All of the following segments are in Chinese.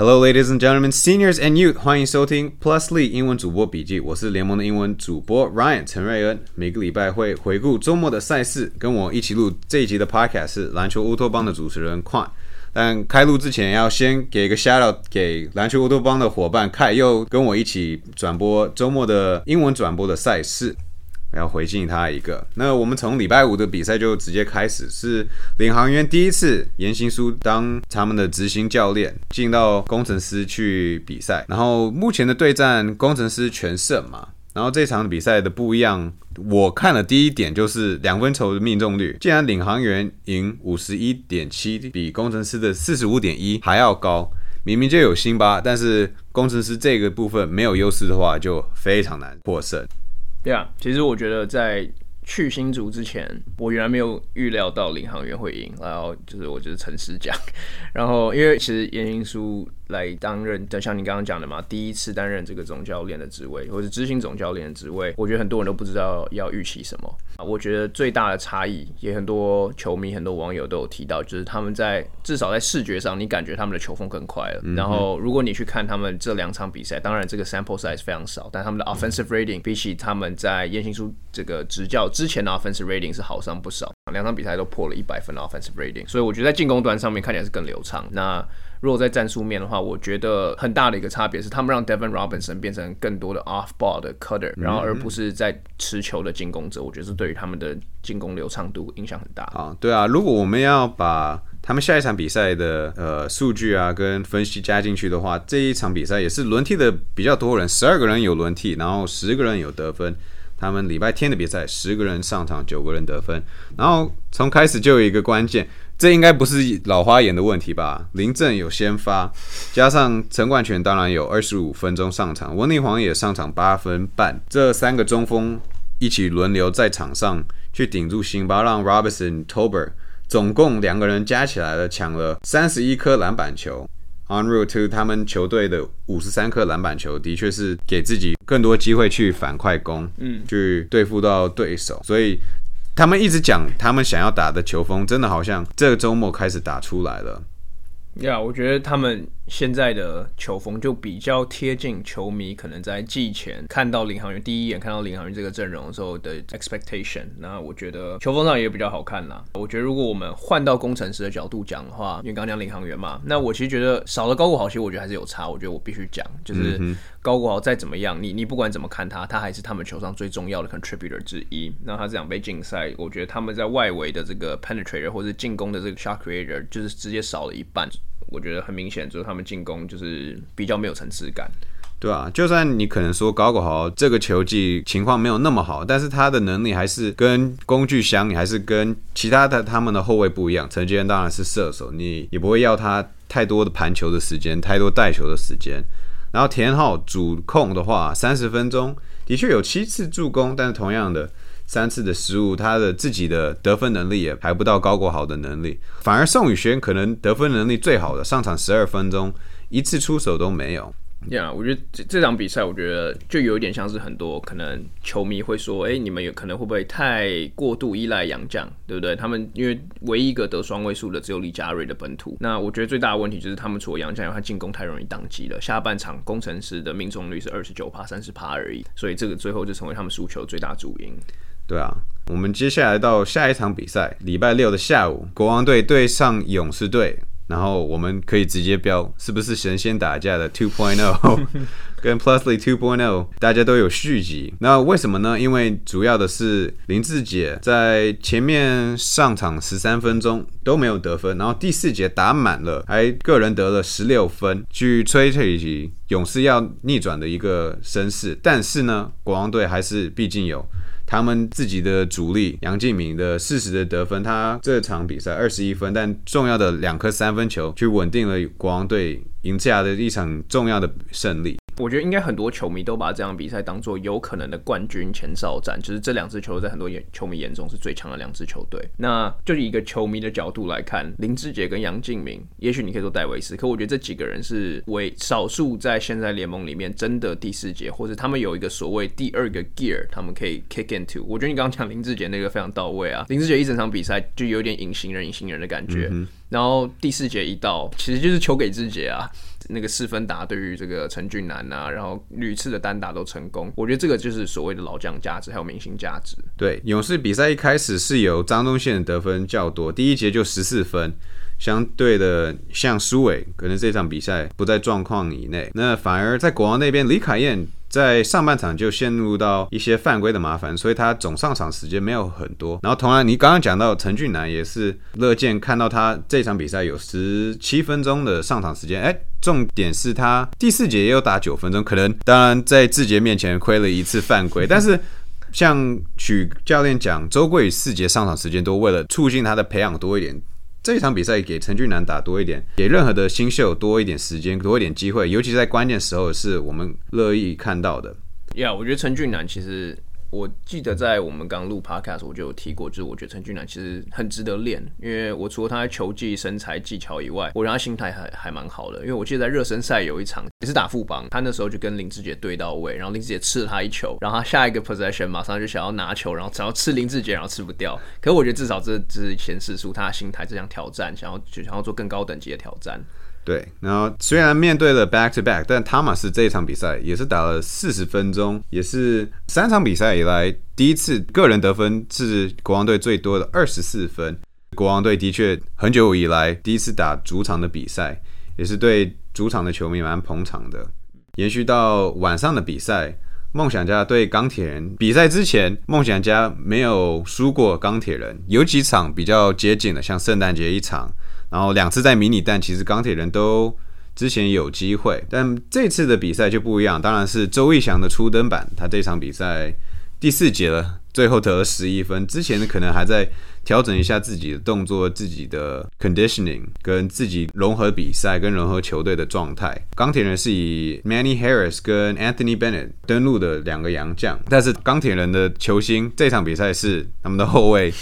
Hello, ladies and gentlemen, seniors and youth，欢迎收听 Plusly 英文主播笔记。我是联盟的英文主播 Ryan 陈瑞恩。每个礼拜会回顾周末的赛事，跟我一起录这一集的 Podcast 是篮球乌托邦的主持人 Quan。但开录之前，要先给个 shout out 给篮球乌托邦的伙伴 Kai，，又跟我一起转播周末的英文转播的赛事。要回敬他一个。那我们从礼拜五的比赛就直接开始，是领航员第一次严行书当他们的执行教练，进到工程师去比赛。然后目前的对战，工程师全胜嘛。然后这场比赛的不一样，我看了第一点就是两分球的命中率，既然领航员赢五十一点七，比工程师的四十五点一还要高，明明就有辛巴，但是工程师这个部分没有优势的话，就非常难获胜。对啊，其实我觉得在去新竹之前，我原来没有预料到领航员会赢，然后就是我觉得诚实讲，然后因为其实严英书。来担任，就像你刚刚讲的嘛，第一次担任这个总教练的职位，或者执行总教练的职位，我觉得很多人都不知道要预期什么啊。我觉得最大的差异，也很多球迷、很多网友都有提到，就是他们在至少在视觉上，你感觉他们的球风更快了。然后，如果你去看他们这两场比赛，当然这个 sample size 非常少，但他们的 offensive rating 比起他们在燕兴书这个执教之前的 offensive rating 是好上不少，两场比赛都破了一百分的 offensive rating，所以我觉得在进攻端上面看起来是更流畅。那如果在战术面的话，我觉得很大的一个差别是，他们让 Devon Robinson 变成更多的 off ball 的 cutter，然后而不是在持球的进攻者。我觉得是对于他们的进攻流畅度影响很大。啊，对啊，如果我们要把他们下一场比赛的呃数据啊跟分析加进去的话，这一场比赛也是轮替的比较多人，十二个人有轮替，然后十个人有得分。他们礼拜天的比赛，十个人上场，九个人得分，然后从开始就有一个关键。这应该不是老花眼的问题吧？林振有先发，加上陈冠泉当然有二十五分钟上场，温立煌也上场八分半，这三个中锋一起轮流在场上去顶住辛巴，让 Robinson、Tober 总共两个人加起来了抢了三十一颗篮板球。On route to 他们球队的五十三颗篮板球，的确是给自己更多机会去反快攻，嗯，去对付到对手，所以。他们一直讲他们想要打的球风，真的好像这个周末开始打出来了。呀，我觉得他们。现在的球风就比较贴近球迷可能在季前看到领航员第一眼看到领航员这个阵容的时候的 expectation。那我觉得球风上也比较好看啦。我觉得如果我们换到工程师的角度讲的话，因为刚讲领航员嘛，那我其实觉得少了高国豪，其实我觉得还是有差。我觉得我必须讲，就是高国豪再怎么样，你你不管怎么看他，他还是他们球上最重要的 contributor 之一。那他这两杯竞赛，我觉得他们在外围的这个 penetrator 或者进攻的这个 shot creator 就是直接少了一半。我觉得很明显，就是他们进攻就是比较没有层次感，对啊，就算你可能说高国豪这个球技情况没有那么好，但是他的能力还是跟工具箱，你还是跟其他的他们的后卫不一样。陈杰恩当然是射手，你也不会要他太多的盘球的时间，太多带球的时间。然后田浩主控的话，三十分钟的确有七次助攻，但是同样的。三次的失误，他的自己的得分能力也排不到高国豪的能力，反而宋宇轩可能得分能力最好的，上场十二分钟，一次出手都没有。呀，我觉得这这场比赛，我觉得就有一点像是很多可能球迷会说，哎，你们有可能会不会太过度依赖杨将，对不对？他们因为唯一一个得双位数的只有李佳瑞的本土。那我觉得最大的问题就是他们除了杨将，他进攻太容易宕机了。下半场工程师的命中率是二十九趴、三十趴而已，所以这个最后就成为他们输球最大主因。对啊，我们接下来到下一场比赛，礼拜六的下午，国王队对上勇士队。然后我们可以直接标是不是神仙打架的 Two Point O，跟 Plusly Two Point O，大家都有续集。那为什么呢？因为主要的是林志杰在前面上场十三分钟都没有得分，然后第四节打满了，还个人得了十六分，去吹起勇士要逆转的一个声势。但是呢，国王队还是毕竟有。他们自己的主力杨敬敏的四十的得分，他这场比赛二十一分，但重要的两颗三分球，去稳定了国王队赢下的一场重要的胜利。我觉得应该很多球迷都把这场比赛当做有可能的冠军前哨战，就是这两支球队在很多眼球迷眼中是最强的两支球队。那就以一个球迷的角度来看，林志杰跟杨敬明，也许你可以说戴维斯，可我觉得这几个人是为少数在现在联盟里面真的第四节，或者他们有一个所谓第二个 gear，他们可以 kick into。我觉得你刚刚讲林志杰那个非常到位啊，林志杰一整场比赛就有点隐形人、隐形人的感觉。然后第四节一到，其实就是球给志杰啊。那个四分打对于这个陈俊南啊，然后屡次的单打都成功，我觉得这个就是所谓的老将价值，还有明星价值。对，勇士比赛一开始是由张东宪得分较多，第一节就十四分。相对的，像苏伟，可能这场比赛不在状况以内。那反而在国王那边，李凯燕在上半场就陷入到一些犯规的麻烦，所以他总上场时间没有很多。然后，同样你刚刚讲到陈俊南也是乐见看到他这场比赛有十七分钟的上场时间。哎，重点是他第四节也有打九分钟，可能当然在志杰面前亏了一次犯规，但是像许教练讲，周桂宇四节上场时间多，为了促进他的培养多一点。这一场比赛给陈俊南打多一点，给任何的新秀多一点时间，多一点机会，尤其在关键时候，是我们乐意看到的。呀，我觉得陈俊南其实。我记得在我们刚录 podcast 我就有提过，就是我觉得陈俊南其实很值得练，因为我除了他球技、身材、技巧以外，我让他心态还还蛮好的。因为我记得在热身赛有一场也是打副帮，他那时候就跟林志杰对到位，然后林志杰吃了他一球，然后他下一个 possession 马上就想要拿球，然后想要吃林志杰，然后吃不掉。可是我觉得至少这只是显示出他的心态，这项挑战，想要就想要做更高等级的挑战。对，然后虽然面对了 back to back，但汤马斯这一场比赛也是打了四十分钟，也是三场比赛以来第一次个人得分是国王队最多的二十四分。国王队的确很久以来第一次打主场的比赛，也是对主场的球迷蛮捧场的。延续到晚上的比赛，梦想家对钢铁人比赛之前，梦想家没有输过钢铁人，有几场比较接近的，像圣诞节一场。然后两次在迷你蛋，其实钢铁人都之前有机会，但这次的比赛就不一样。当然是周逸翔的初登板，他这场比赛第四节了，最后得了十一分。之前可能还在调整一下自己的动作、自己的 conditioning，跟自己融合比赛跟融合球队的状态。钢铁人是以 Manny Harris 跟 Anthony Bennett 登陆的两个洋将，但是钢铁人的球星这场比赛是他们的后卫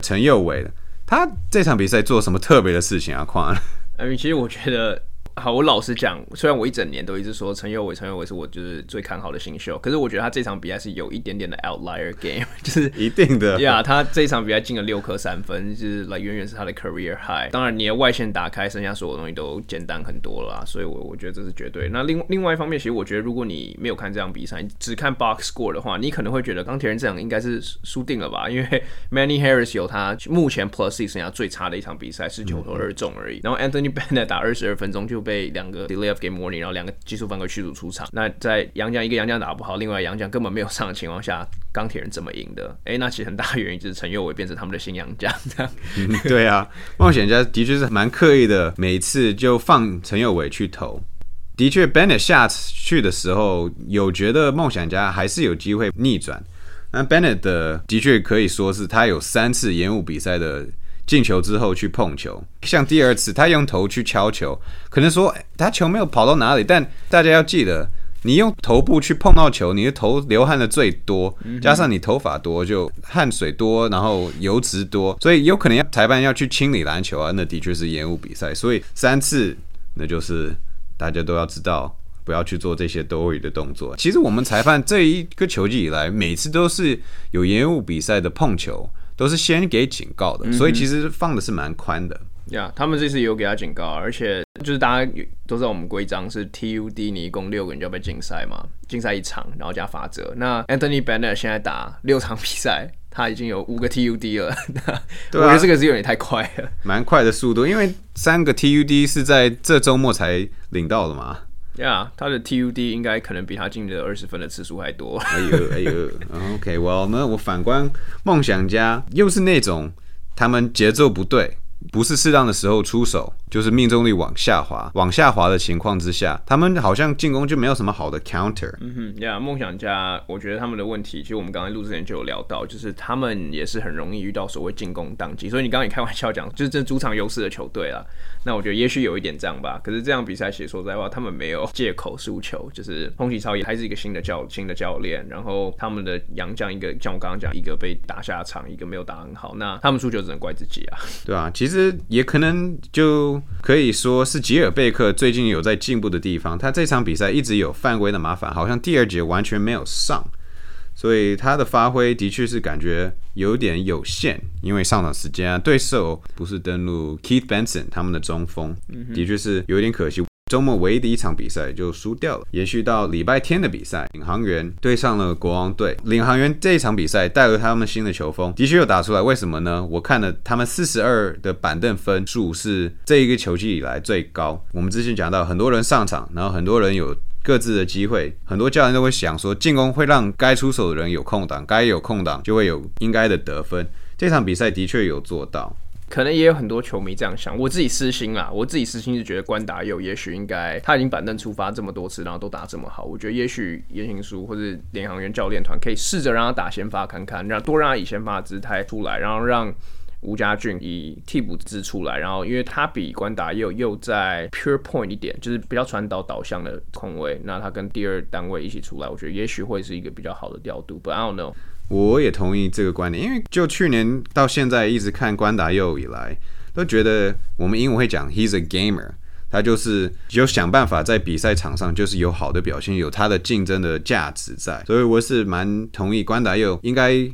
陈佑伟的。他这场比赛做什么特别的事情啊？况，嗯，其实我觉得。好，我老实讲，虽然我一整年都一直说陈佑伟，陈佑伟是我就是最看好的新秀，可是我觉得他这场比赛是有一点点的 outlier game，就是一定的呀。他这场比赛进了六颗三分，就是来远远是他的 career high。当然，你的外线打开，剩下所有东西都简单很多了，所以我我觉得这是绝对。那另另外一方面，其实我觉得如果你没有看这场比赛，只看 box score 的话，你可能会觉得钢铁人这场应该是输定了吧？因为 Manny Harris 有他目前 plus 剩下最差的一场比赛是九投二中而已，然后 Anthony Bennett 打二十二分钟就。被两个 delay of game warning，然后两个技术犯规驱逐出场。那在杨将一个杨将打不好，另外杨将根本没有上的情况下，钢铁人怎么赢的？哎，那其实很大原因就是陈佑伟变成他们的新杨将。这样，对啊，冒险家的确是蛮刻意的，每次就放陈佑伟去投。的确，Bennett 下去的时候，有觉得梦想家还是有机会逆转。那 Bennett 的的确可以说是他有三次延误比赛的。进球之后去碰球，像第二次他用头去敲球，可能说他球没有跑到哪里，但大家要记得，你用头部去碰到球，你的头流汗的最多，加上你头发多，就汗水多，然后油脂多，所以有可能要裁判要去清理篮球啊，那的确是延误比赛。所以三次，那就是大家都要知道，不要去做这些多余的动作。其实我们裁判这一个球季以来，每次都是有延误比赛的碰球。都是先给警告的，所以其实放的是蛮宽的。呀，他们这次有给他警告，而且就是大家都知道我们规章是 TUD，你一共六个人就要被禁赛嘛，禁赛一场，然后加罚则。那 Anthony Bennett 现在打六场比赛，他已经有五个 TUD 了，我觉得这个是有点太快了，蛮快的速度，因为三个 TUD 是在这周末才领到的嘛。呀，他的 TUD 应该可能比他进的二十分的次数还多。哎呦 哎呦，OK，well 那我反观梦想家，又是那种他们节奏不对，不是适当的时候出手。就是命中率往下滑，往下滑的情况之下，他们好像进攻就没有什么好的 counter。嗯哼，呀，梦想家，我觉得他们的问题，其实我们刚才录之前就有聊到，就是他们也是很容易遇到所谓进攻宕机。所以你刚刚也开玩笑讲，就是这主场优势的球队啊，那我觉得也许有一点这样吧。可是这样比赛其实说实在话，他们没有借口输球。就是彭启超也还是一个新的教新的教练，然后他们的杨将一个像我刚刚讲，一个被打下场，一个没有打很好，那他们输球只能怪自己啊。对啊，其实也可能就。可以说是吉尔贝克最近有在进步的地方。他这场比赛一直有犯规的麻烦，好像第二节完全没有上，所以他的发挥的确是感觉有点有限。因为上场时间啊，对手不是登陆 Keith Benson 他们的中锋，的确是有点可惜。周末唯一的一场比赛就输掉了。延续到礼拜天的比赛，领航员对上了国王队。领航员这一场比赛带了他们新的球风，的确有打出来。为什么呢？我看了他们四十二的板凳分数是这一个球季以来最高。我们之前讲到，很多人上场，然后很多人有。各自的机会，很多教练都会想说，进攻会让该出手的人有空档，该有空档就会有应该的得分。这场比赛的确有做到，可能也有很多球迷这样想。我自己私心啦，我自己私心是觉得关达佑也许应该，他已经板凳出发这么多次，然后都打这么好，我觉得也许言行书或者联航员教练团可以试着让他打先发看看，让多让他以先发的姿态出来，然后让。吴家俊以替补之出来，然后因为他比关达佑又在 pure point 一点，就是比较传导导向的空位，那他跟第二单位一起出来，我觉得也许会是一个比较好的调度。But I don't know。我也同意这个观点，因为就去年到现在一直看关达佑以来，都觉得我们英文会讲 he's a gamer，他就是有想办法在比赛场上就是有好的表现，有他的竞争的价值在，所以我是蛮同意关达佑应该。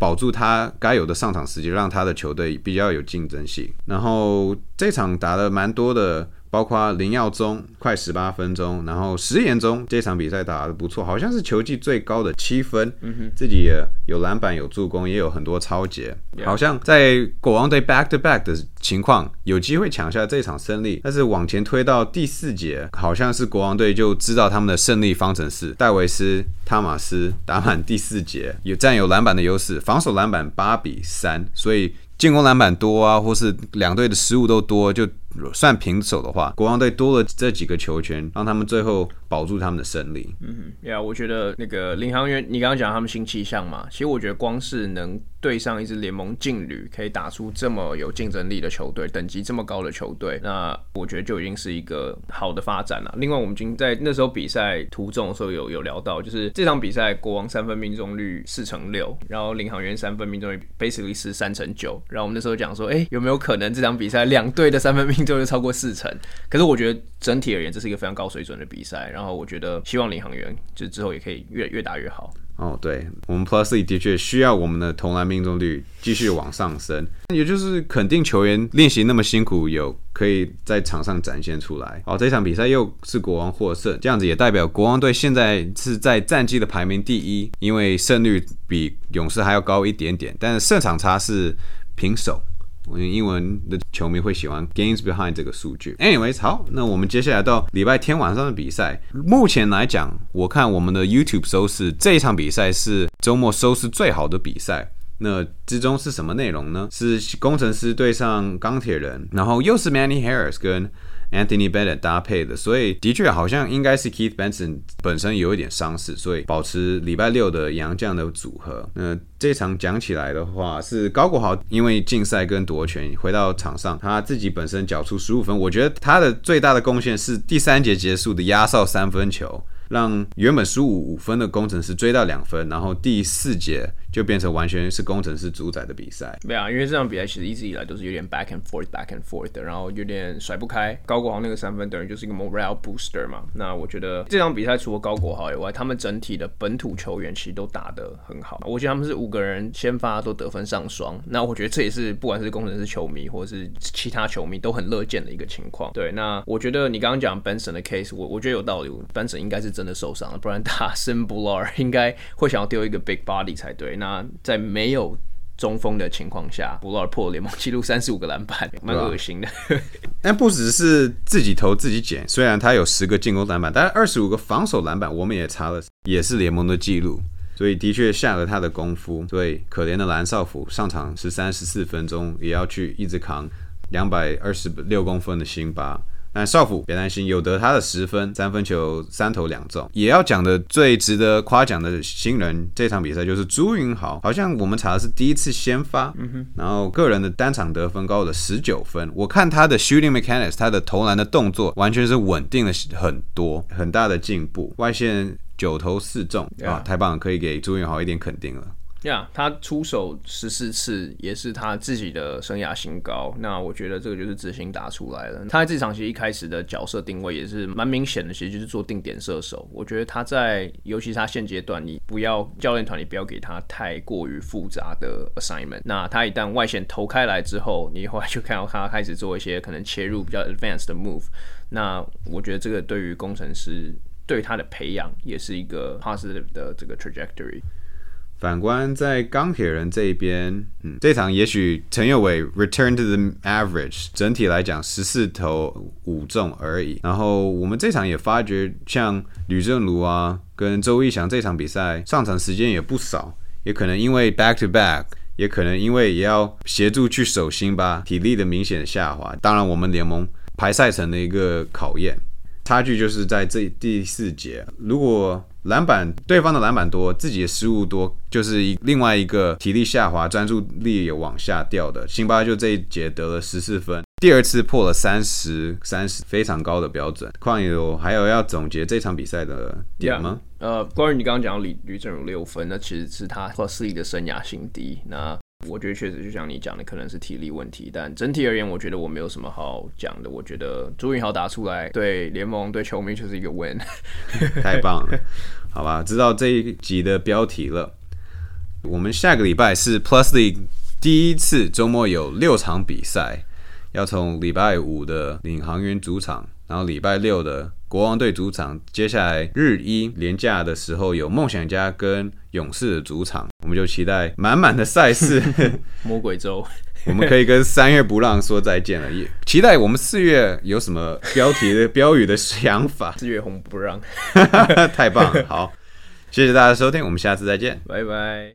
保住他该有的上场时间，让他的球队比较有竞争性。然后这场打的蛮多的。包括林耀宗快十八分钟，然后石岩中这场比赛打得不错，好像是球技最高的七分，自己也有篮板有助攻，也有很多超节，好像在国王队 back to back 的情况有机会抢下这场胜利。但是往前推到第四节，好像是国王队就知道他们的胜利方程式，戴维斯、汤马斯打满第四节有占有篮板的优势，防守篮板八比三，所以进攻篮板多啊，或是两队的失误都多就。算平手的话，国王队多了这几个球权，让他们最后保住他们的胜利。嗯，呀，我觉得那个领航员，你刚刚讲他们新气象嘛，其实我觉得光是能对上一支联盟劲旅，可以打出这么有竞争力的球队，等级这么高的球队，那我觉得就已经是一个好的发展了。另外，我们今在那时候比赛途中的时候有有聊到，就是这场比赛国王三分命中率四成六，然后领航员三分命中率 basically 是三成九，然后我们那时候讲说，哎，有没有可能这场比赛两队的三分命就是超过四成，可是我觉得整体而言，这是一个非常高水准的比赛。然后我觉得，希望领航员就之后也可以越越打越好。哦，对我们 Plus 的确需要我们的投篮命中率继续往上升，也就是肯定球员练习那么辛苦，有可以在场上展现出来。哦，这场比赛又是国王获胜，这样子也代表国王队现在是在战绩的排名第一，因为胜率比勇士还要高一点点，但是胜场差是平手。我英文的球迷会喜欢 games behind 这个数据。Anyways，好，那我们接下来到礼拜天晚上的比赛。目前来讲，我看我们的 YouTube 收视这一场比赛是周末收视最好的比赛。那之中是什么内容呢？是工程师对上钢铁人，然后又是 Manny Harris 跟。Anthony Bennett 搭配的，所以的确好像应该是 Keith Benson 本身有一点伤势，所以保持礼拜六的洋将的组合。那这场讲起来的话，是高国豪因为竞赛跟夺权回到场上，他自己本身缴出十五分，我觉得他的最大的贡献是第三节结束的压哨三分球。让原本输五五分的工程师追到两分，然后第四节就变成完全是工程师主宰的比赛。对啊，因为这场比赛其实一直以来都是有点 back and forth back and forth 的，然后有点甩不开。高国豪那个三分等于就是一个 morale booster 嘛。那我觉得这场比赛除了高国豪以外，他们整体的本土球员其实都打得很好。我觉得他们是五个人先发都得分上双。那我觉得这也是不管是工程师球迷或者是其他球迷都很乐见的一个情况。对，那我觉得你刚刚讲 Benson 的 case，我我觉得有道理。Benson 应该是。真的受伤了，不然打 Simbular 应该会想要丢一个 Big Body 才对。那在没有中锋的情况下，Bular 破联盟纪录三十五个篮板，蛮恶心的。但不只是自己投自己捡，虽然他有十个进攻篮板，但是二十五个防守篮板，我们也查了，也是联盟的记录。所以的确下了他的功夫。所以可怜的蓝少辅上场十三十四分钟，也要去一直扛两百二十六公分的辛巴。但少辅别担心，有得他的十分，三分球三投两中。也要讲的最值得夸奖的新人，这场比赛就是朱云豪，好像我们查的是第一次先发，嗯然后个人的单场得分高了十九分。我看他的 shooting mechanics，他的投篮的动作完全是稳定了很多，很大的进步。外线九投四中啊，太棒了，可以给朱云豪一点肯定了。呀，他出手十四次也是他自己的生涯新高。那我觉得这个就是执行打出来了。他在这场其实一开始的角色定位也是蛮明显的，其实就是做定点射手。我觉得他在，尤其是他现阶段，你不要教练团，你不要给他太过于复杂的 assignment。那他一旦外线投开来之后，你后来就看到他开始做一些可能切入比较 advanced 的 move。那我觉得这个对于工程师对他的培养也是一个 positive 的这个 trajectory。反观在钢铁人这一边，嗯，这场也许陈佑伟 return to the average，整体来讲十四投五中而已。然后我们这场也发觉，像吕正如啊跟周一翔这场比赛上场时间也不少，也可能因为 back to back，也可能因为也要协助去守心吧，体力的明显的下滑。当然，我们联盟排赛程的一个考验。差距就是在这第四节，如果篮板对方的篮板多，自己的失误多，就是一另外一个体力下滑、专注力也往下掉的。辛巴就这一节得了十四分，第二次破了三十三十，非常高的标准。况有还有要总结这场比赛的点吗？呃，关于你刚刚讲李李正有六分，那其实是他 Plus 的生涯新低。那我觉得确实就像你讲的，可能是体力问题，但整体而言，我觉得我没有什么好讲的。我觉得朱云豪打出来，对联盟、对球迷就是一个 win，太棒了，好吧？知道这一集的标题了。我们下个礼拜是 Plus League 第一次周末有六场比赛，要从礼拜五的领航员主场，然后礼拜六的。国王队主场，接下来日一连假的时候有梦想家跟勇士的主场，我们就期待满满的赛事。魔鬼周，我们可以跟三月不让说再见了。也期待我们四月有什么标题的标语的想法。四月红不让，太棒了！好，谢谢大家收听，我们下次再见，拜拜。